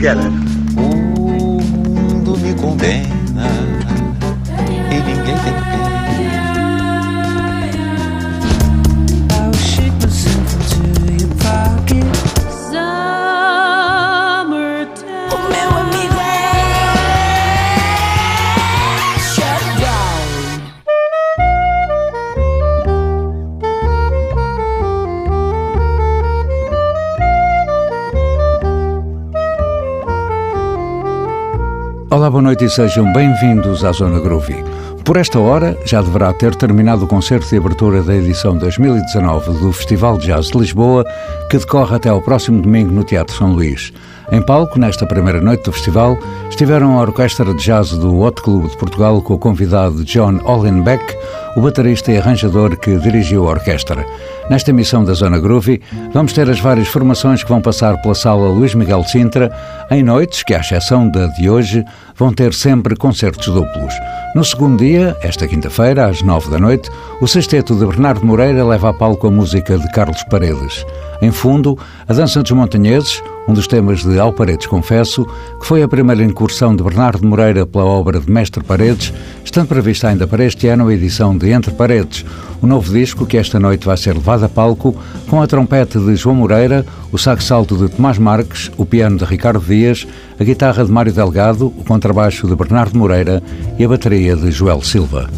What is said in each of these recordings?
Together. Olá, boa noite e sejam bem-vindos à Zona Groovy. Por esta hora já deverá ter terminado o concerto de abertura da edição 2019 do Festival de Jazz de Lisboa, que decorre até ao próximo domingo no Teatro São Luís. Em palco, nesta primeira noite do festival, estiveram a Orquestra de Jazz do Hot Clube de Portugal com o convidado John Ollenbeck, o baterista e arranjador que dirigiu a orquestra. Nesta emissão da Zona Groovy, vamos ter as várias formações que vão passar pela sala Luís Miguel Sintra, em noites que, à exceção da de hoje, vão ter sempre concertos duplos. No segundo dia, esta quinta-feira, às nove da noite, o sexteto de Bernardo Moreira leva a palco a música de Carlos Paredes. Em fundo, a Dança dos Montanheses, um dos temas de Ao Paredes Confesso, que foi a primeira incursão de Bernardo Moreira pela obra de Mestre Paredes, estando prevista ainda para este ano a edição de Entre Paredes, o novo disco que esta noite vai ser levado a palco com a trompete de João Moreira, o sax alto de Tomás Marques, o piano de Ricardo Dias, a guitarra de Mário Delgado, o contrabaixo de Bernardo Moreira e a bateria de Joel Silva.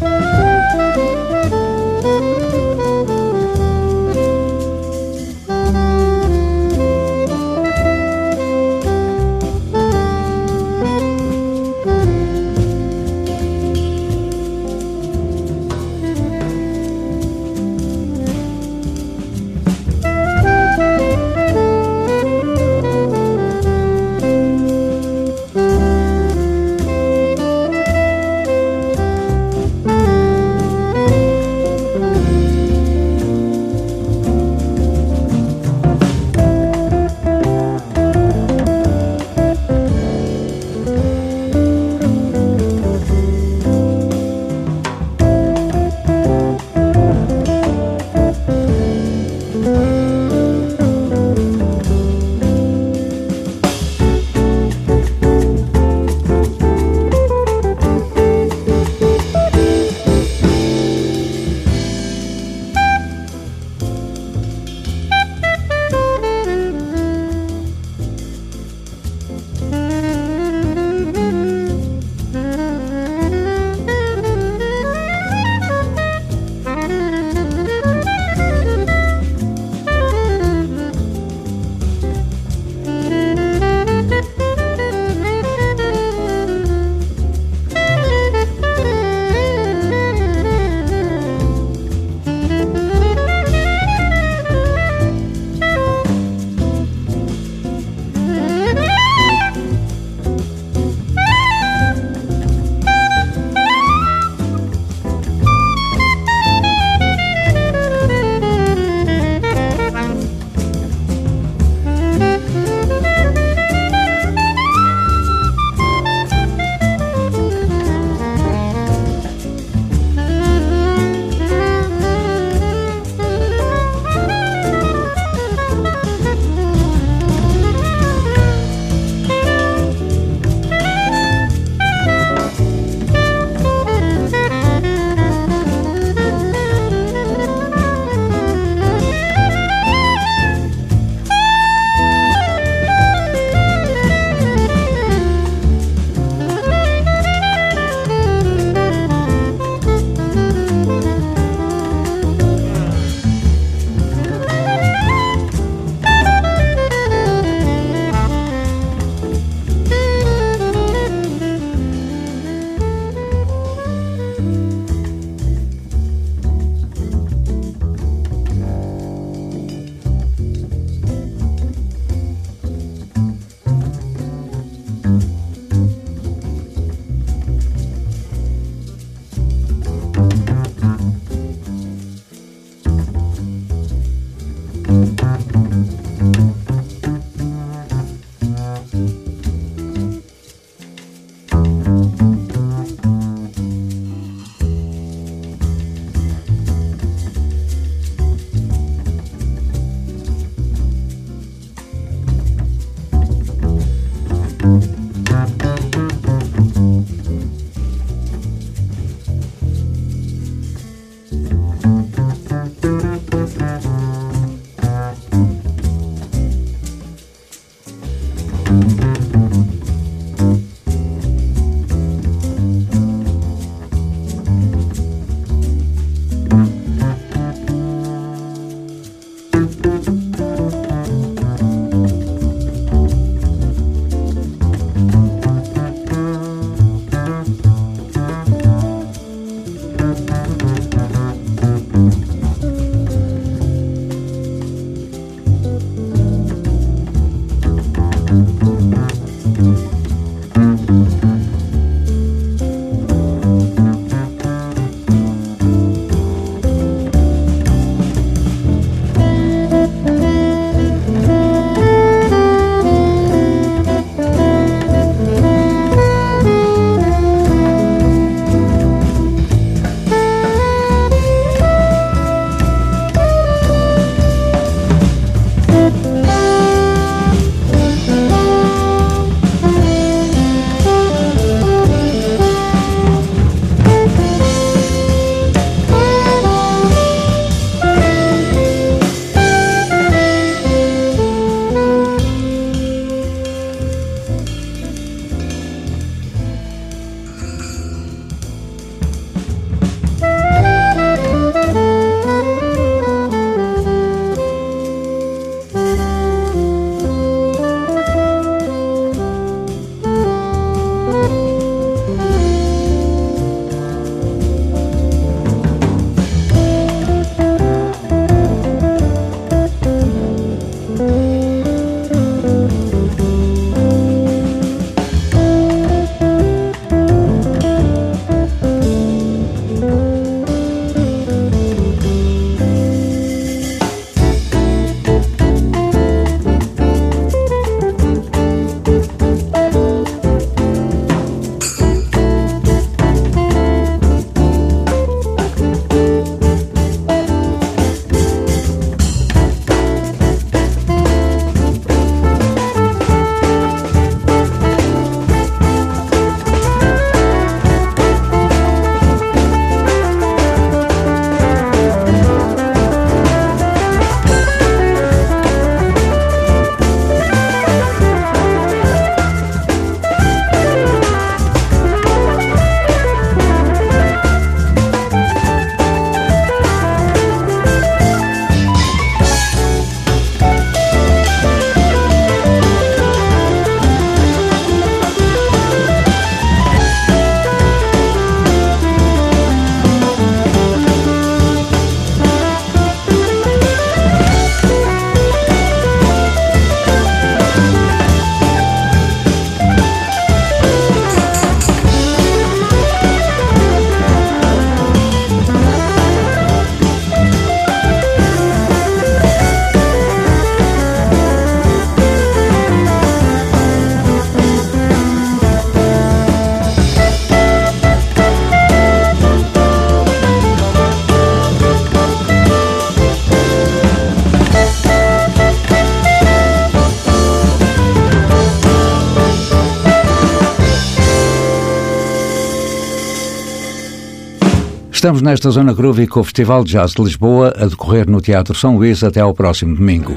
Estamos nesta zona groovy com o Festival de Jazz de Lisboa a decorrer no Teatro São Luís até ao próximo domingo.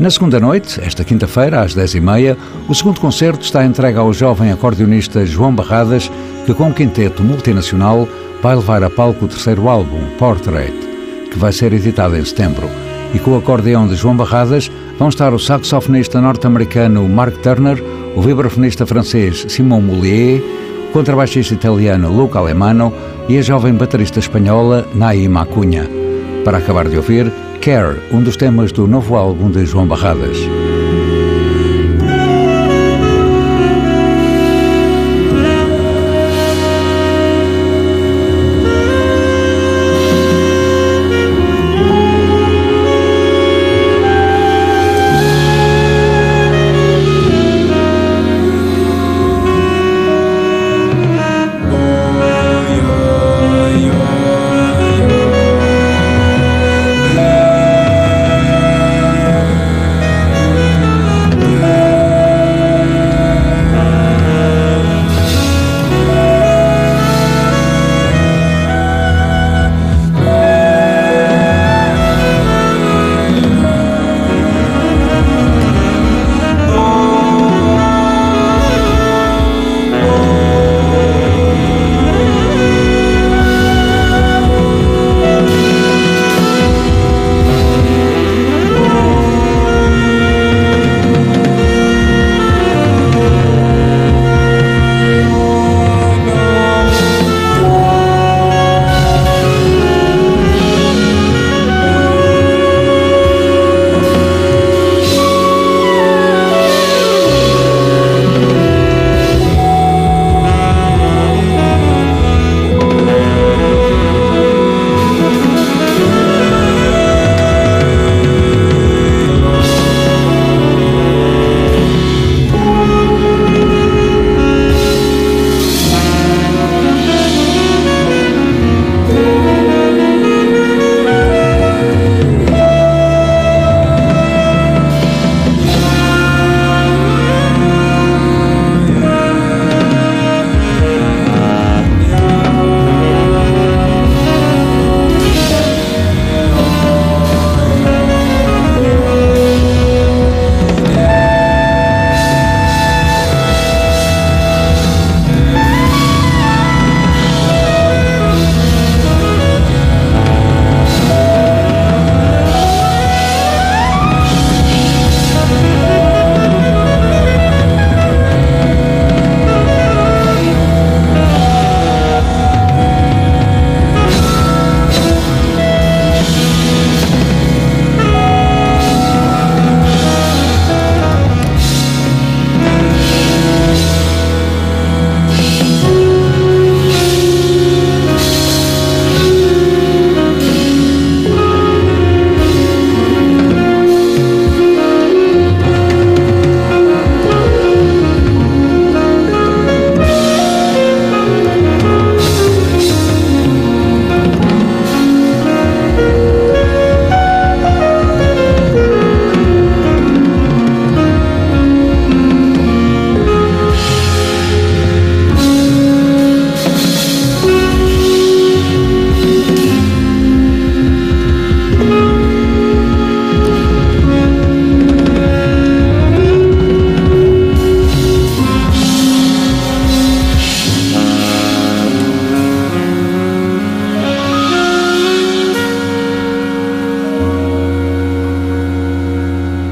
Na segunda noite, esta quinta-feira, às 10h30, o segundo concerto está entregue ao jovem acordeonista João Barradas, que com um quinteto multinacional vai levar a palco o terceiro álbum, Portrait, que vai ser editado em setembro. E com o acordeão de João Barradas vão estar o saxofonista norte-americano Mark Turner, o vibrafonista francês Simon Moulier, contrabaixista italiano Luca Alemano e a jovem baterista espanhola Naima Cunha. Para acabar de ouvir, Care, um dos temas do novo álbum de João Barradas.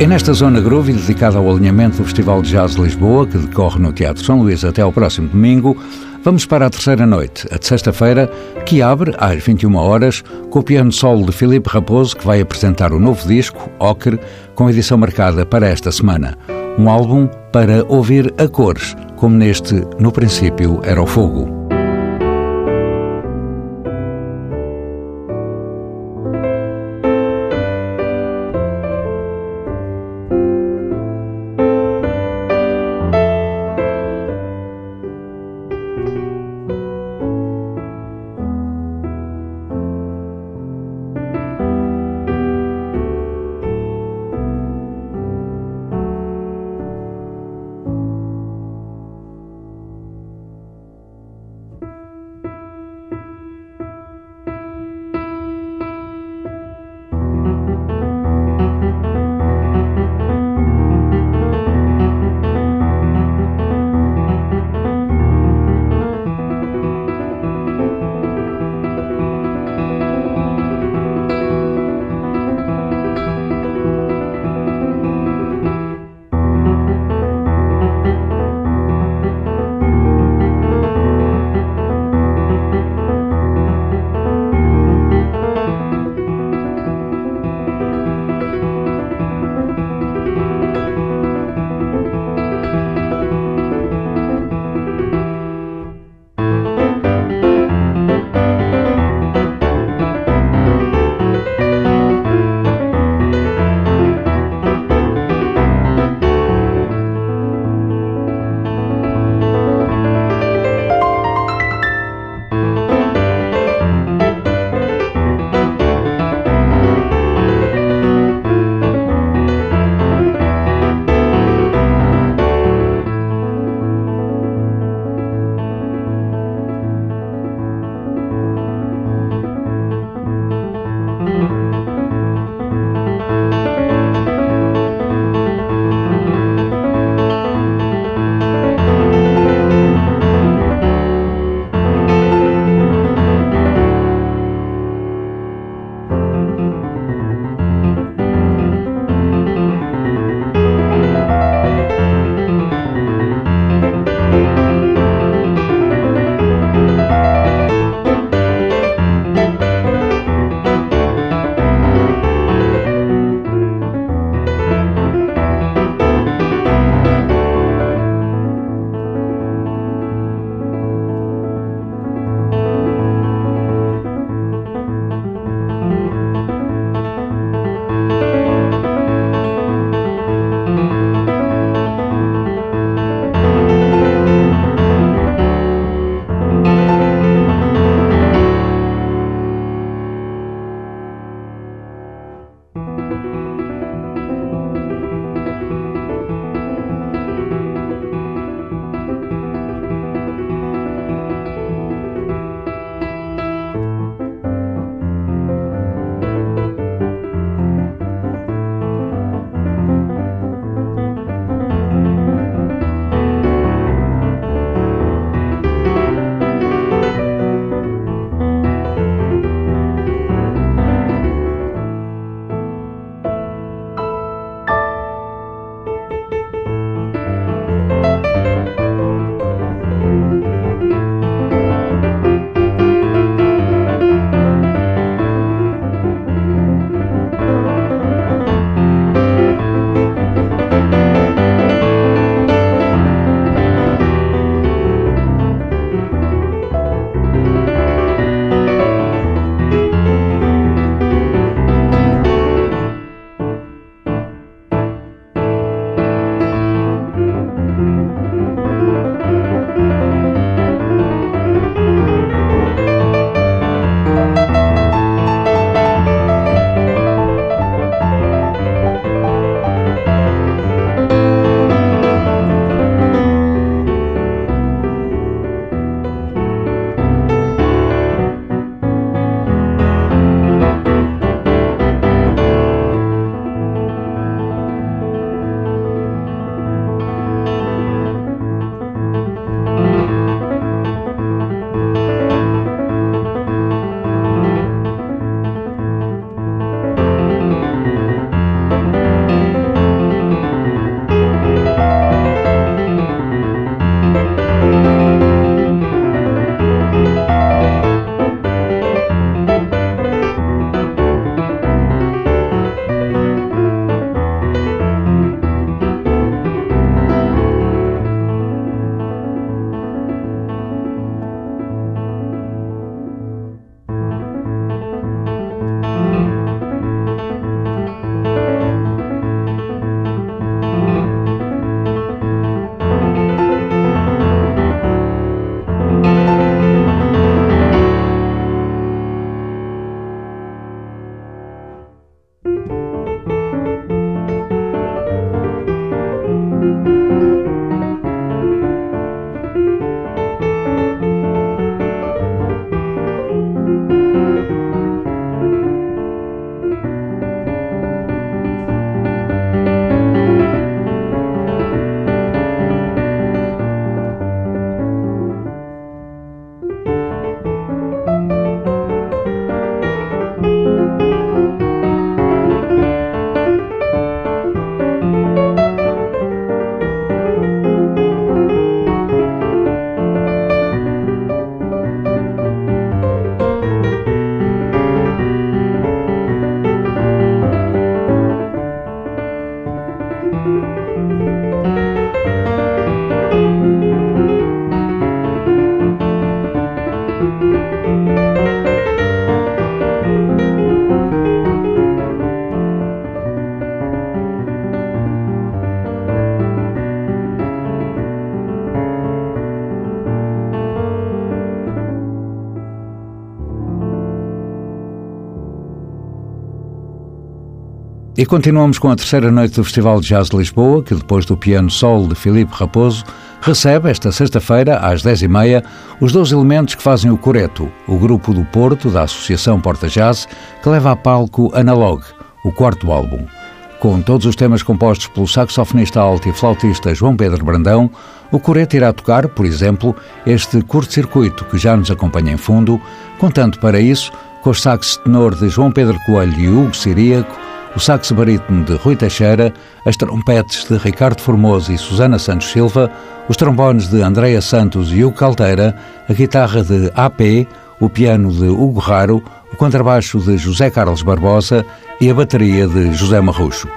É nesta zona groove dedicada ao alinhamento do Festival de Jazz de Lisboa, que decorre no Teatro São Luís até ao próximo domingo, vamos para a terceira noite, a de sexta-feira, que abre às 21 horas com o piano solo de Filipe Raposo, que vai apresentar o novo disco, Ocre, com edição marcada para esta semana. Um álbum para ouvir a cores, como neste No Princípio Era o Fogo. E continuamos com a terceira noite do Festival de Jazz de Lisboa, que depois do piano solo de Filipe Raposo, recebe esta sexta-feira, às 10h30, os dois elementos que fazem o Coreto, o grupo do Porto, da Associação Porta Jazz, que leva a palco Analog, o quarto álbum. Com todos os temas compostos pelo saxofonista alto e flautista João Pedro Brandão, o Coreto irá tocar, por exemplo, este curto-circuito que já nos acompanha em fundo, contando para isso com os sax tenor de João Pedro Coelho e Hugo Siríaco, o sax barítono de Rui Teixeira, as trompetes de Ricardo Formoso e Susana Santos Silva, os trombones de Andreia Santos e Hugo Calteira, a guitarra de AP, o piano de Hugo Raro, o contrabaixo de José Carlos Barbosa e a bateria de José Marrucho.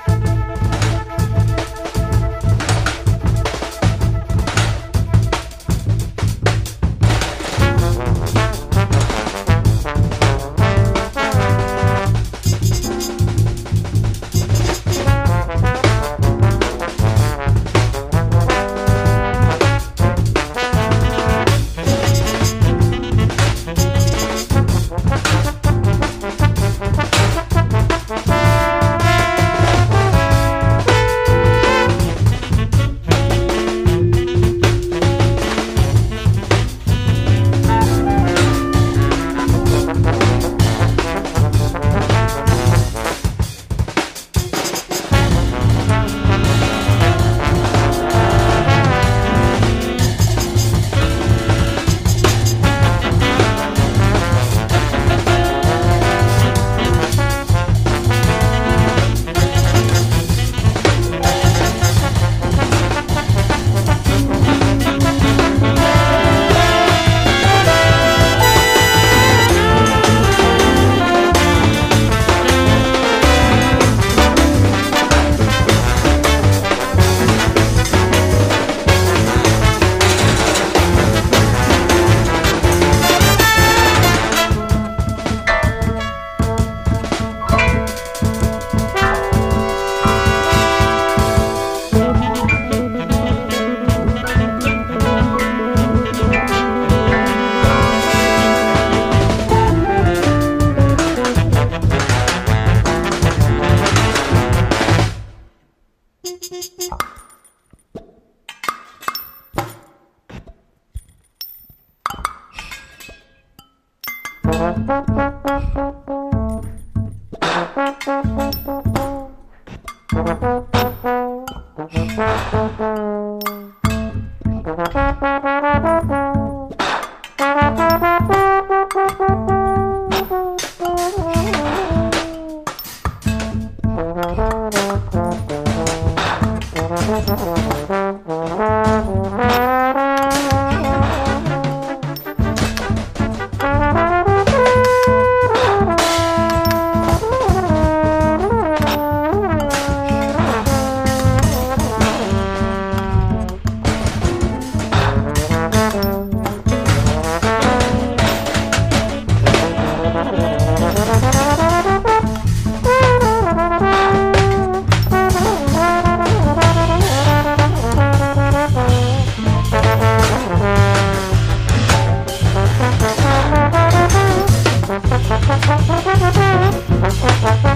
Ha ha ha!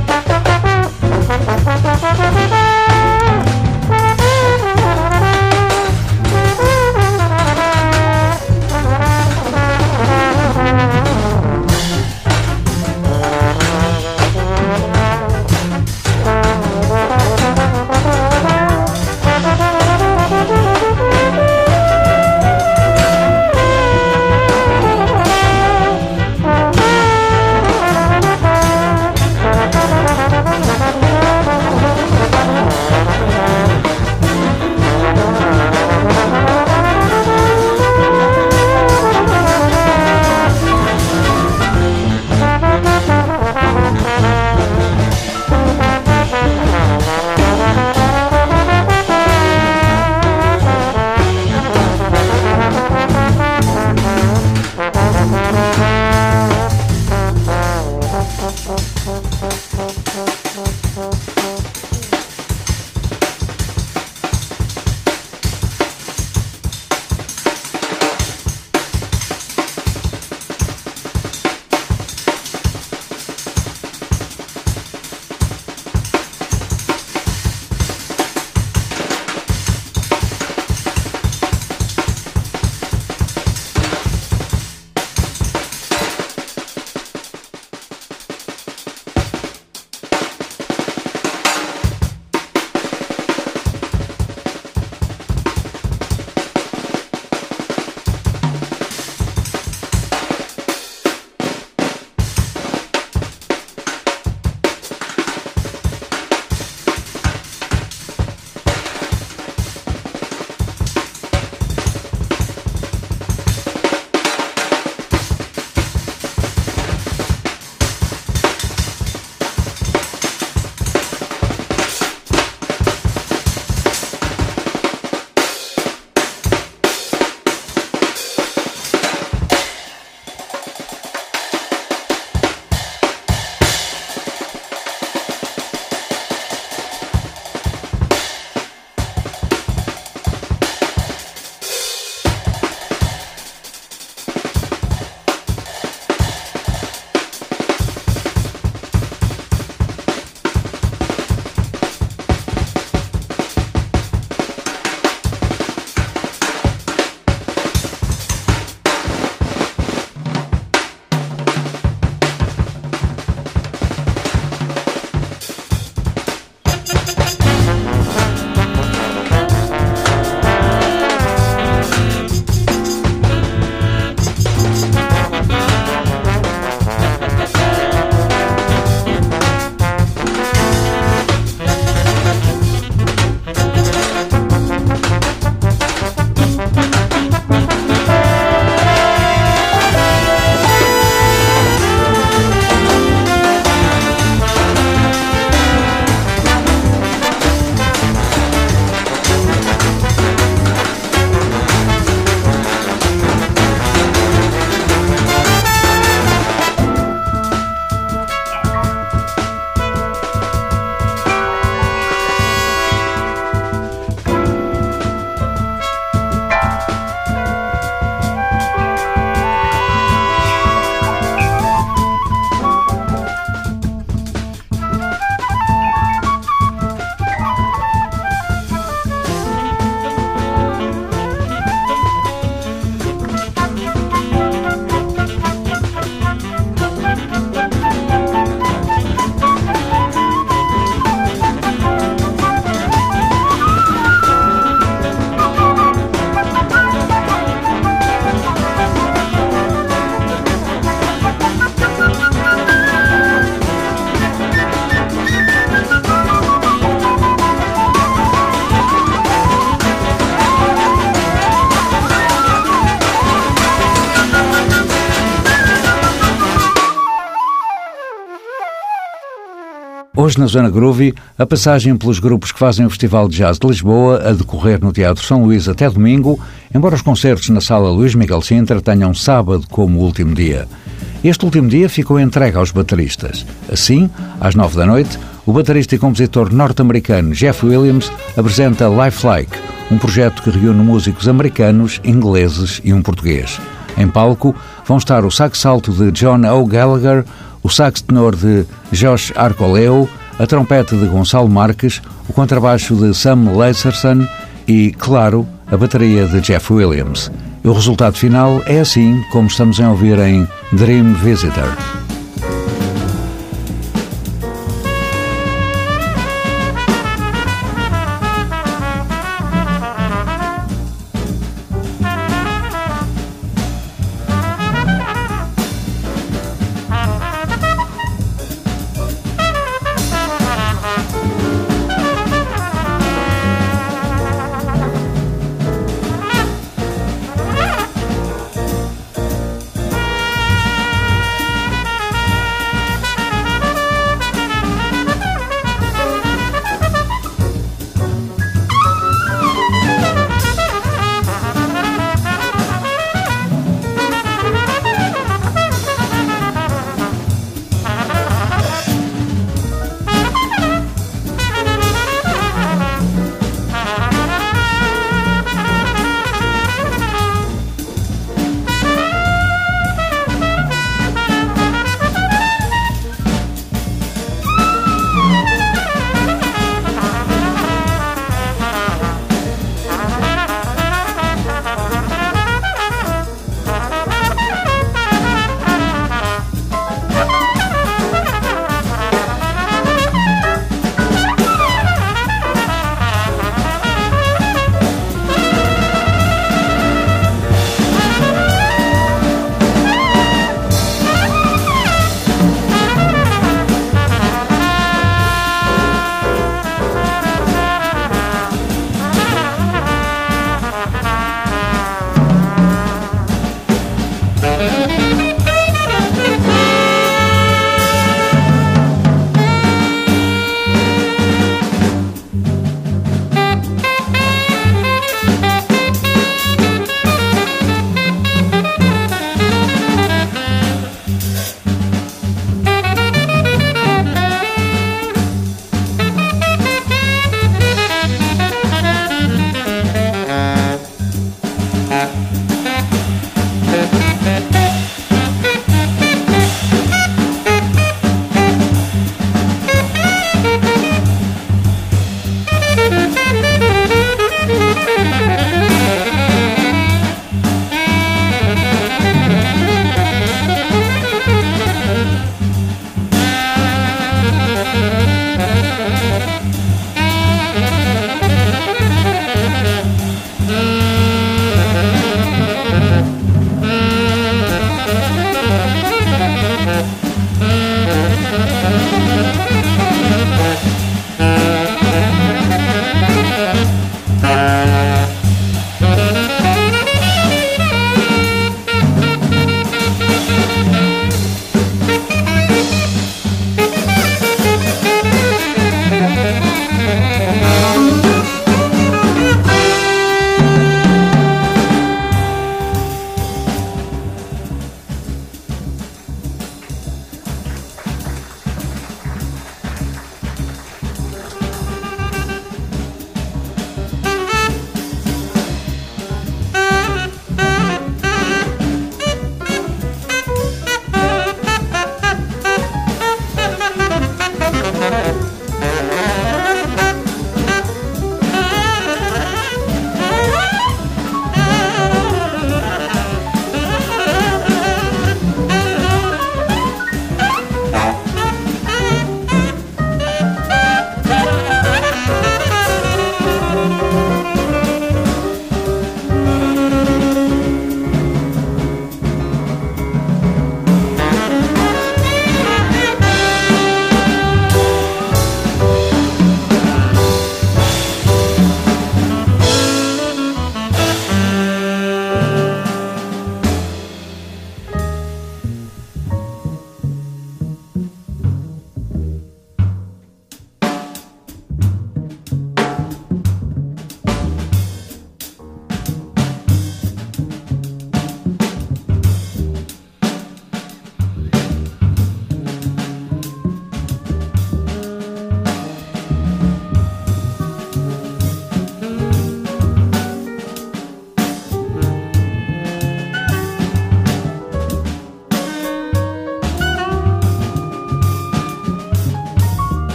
Hoje na Zona Groovy, a passagem pelos grupos que fazem o Festival de Jazz de Lisboa a decorrer no Teatro São Luís até domingo, embora os concertos na Sala Luís Miguel Sintra tenham sábado como último dia. Este último dia ficou entregue aos bateristas. Assim, às nove da noite, o baterista e compositor norte-americano Jeff Williams apresenta Lifelike, um projeto que reúne músicos americanos, ingleses e um português. Em palco vão estar o sax alto de John O'Gallagher, o sax tenor de Josh Arcoleo, a trompete de Gonçalo Marques, o contrabaixo de Sam Lacerson e, claro, a bateria de Jeff Williams. O resultado final é assim como estamos a ouvir em Dream Visitor.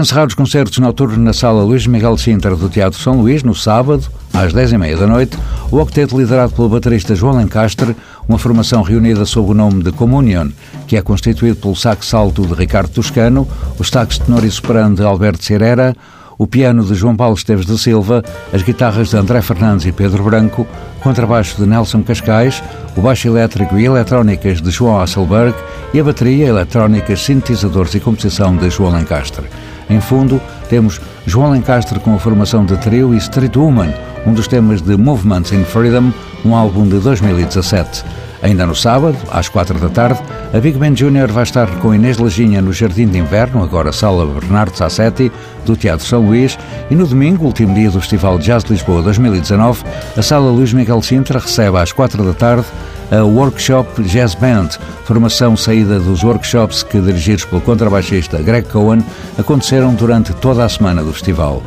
Encerrar os concertos noturnos na sala Luís Miguel Sintra do Teatro São Luís, no sábado, às 10h30 da noite, o octeto liderado pelo baterista João Lencastre, uma formação reunida sob o nome de Communion, que é constituído pelo sax alto de Ricardo Toscano, o sax tenor e soprano de Alberto Cirera, o piano de João Paulo Esteves da Silva, as guitarras de André Fernandes e Pedro Branco, contrabaixo de Nelson Cascais, o baixo elétrico e eletrónicas de João Hasselberg e a bateria, eletrónicas, sintetizadores e composição de João Lencastre. Em fundo, temos João Lencastre com a formação de trio e Street Woman, um dos temas de Movements in Freedom, um álbum de 2017. Ainda no sábado, às quatro da tarde, a Big Band Junior vai estar com Inês Lajinha no Jardim de Inverno, agora Sala Bernardo Sassetti, do Teatro São Luís, e no domingo, último dia do Festival Jazz de Lisboa 2019, a Sala Luís Miguel Sintra recebe às quatro da tarde a Workshop Jazz Band, formação saída dos workshops que, dirigidos pelo contrabaixista Greg Cohen, aconteceram durante toda a semana do festival.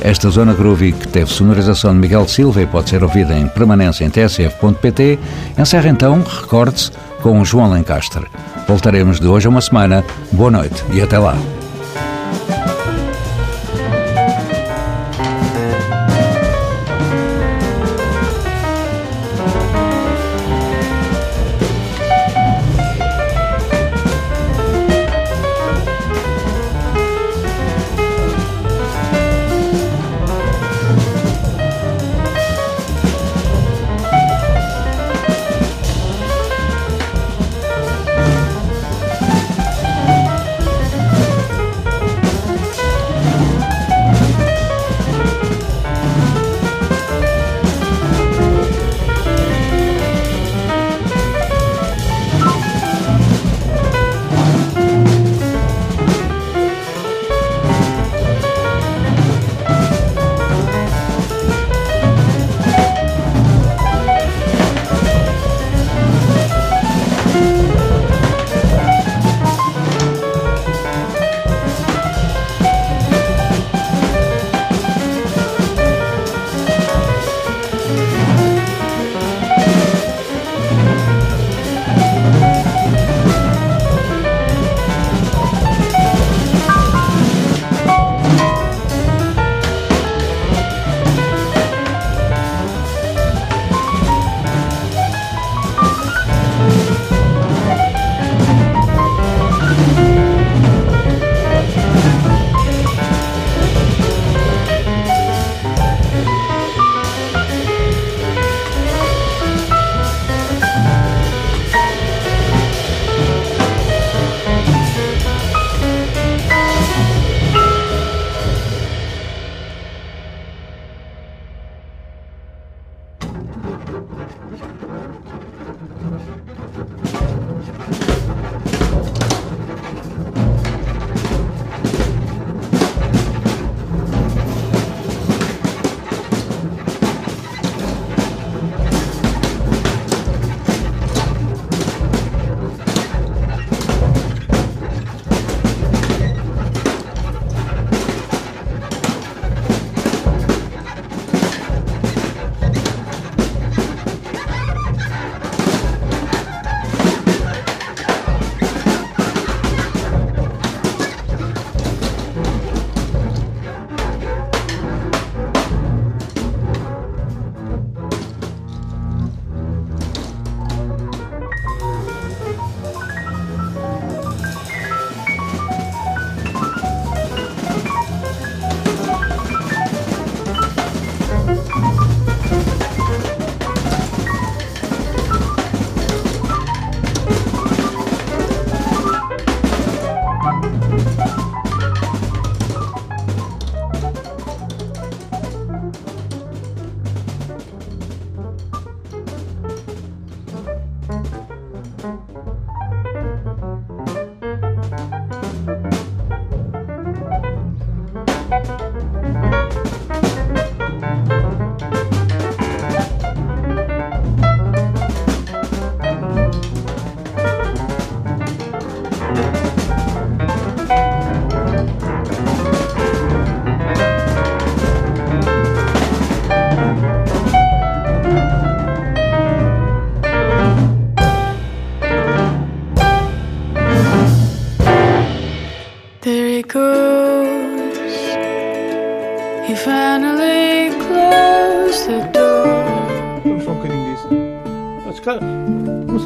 Esta zona groovy, que teve sonorização de Miguel Silva e pode ser ouvida em permanência em tsf.pt, encerra então, recorde-se, com João Lencastre. Voltaremos de hoje a uma semana. Boa noite e até lá.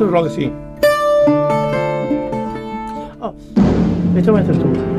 supuesto, claro que sí. Oh, esto voy a tú.